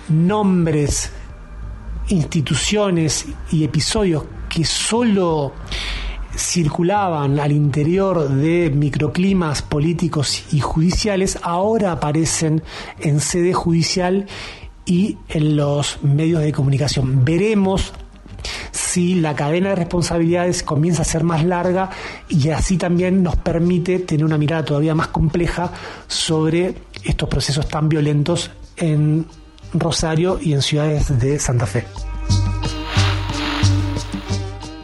nombres, instituciones y episodios que solo circulaban al interior de microclimas políticos y judiciales ahora aparecen en sede judicial y en los medios de comunicación. Veremos si la cadena de responsabilidades comienza a ser más larga y así también nos permite tener una mirada todavía más compleja sobre estos procesos tan violentos en Rosario y en ciudades de Santa Fe.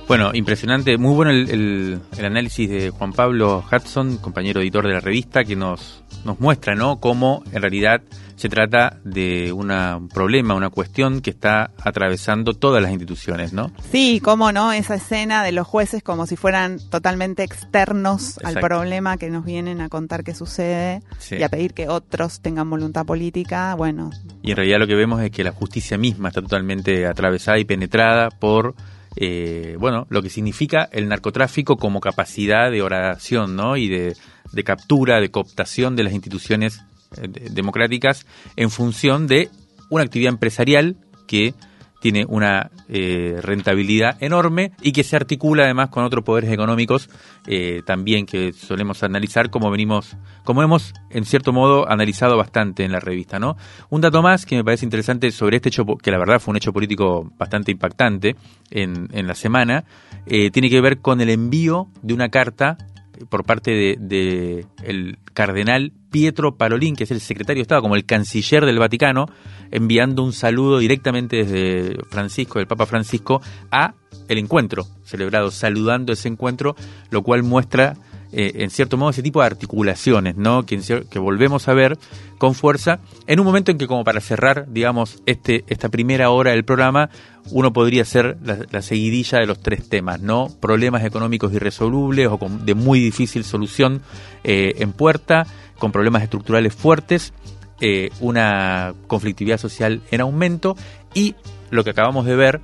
Bueno, impresionante, muy bueno el, análisis de Juan Pablo Hudson, compañero editor de la revista, que nos, nos muestra ¿no? cómo en realidad se trata de un problema, una cuestión que está atravesando todas las instituciones, ¿no?
Sí, cómo no, esa escena de los jueces como si fueran totalmente externos al problema que nos vienen a contar qué sucede y a pedir que otros tengan voluntad política, bueno.
Y en realidad lo que vemos es que la justicia misma está totalmente atravesada y penetrada por eh, bueno, lo que significa el narcotráfico como capacidad de oración, ¿no? Y de, de captura, de cooptación de las instituciones eh, democráticas en función de una actividad empresarial que tiene una eh, rentabilidad enorme y que se articula además con otros poderes económicos eh, también que solemos analizar como venimos, como hemos en cierto modo analizado bastante en la revista, ¿no? Un dato más que me parece interesante sobre este hecho, que la verdad fue un hecho político bastante impactante en, en la semana, tiene que ver con el envío de una carta por parte de, de, el cardenal Pietro Parolín, que es el secretario de Estado, como el canciller del Vaticano, enviando un saludo directamente desde Francisco, del Papa Francisco, a el encuentro celebrado, saludando ese encuentro, lo cual muestra eh, en cierto modo ese tipo de articulaciones, ¿no? Que, volvemos a ver con fuerza en un momento en que como para cerrar, digamos, este esta primera hora del programa, uno podría hacer la, seguidilla de los tres temas, ¿no? Problemas económicos irresolubles o de muy difícil solución eh, en puerta, con problemas estructurales fuertes, eh, una conflictividad social en aumento y lo que acabamos de ver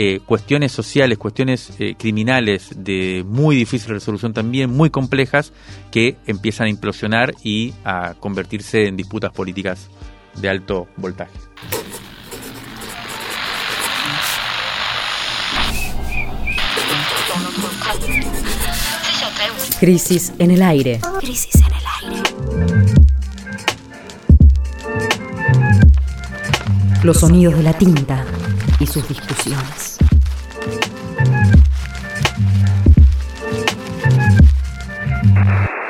eh, cuestiones sociales, cuestiones eh, criminales de muy difícil resolución también, muy complejas, que empiezan a implosionar y a convertirse en disputas políticas de alto voltaje.
Crisis en el aire. Crisis en el aire. Los sonidos de la tinta y sus discusiones.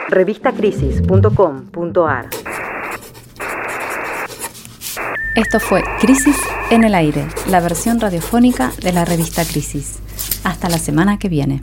Revistacrisis.com.ar
Esto fue Crisis en el Aire, la versión radiofónica de la revista Crisis. Hasta la semana que viene.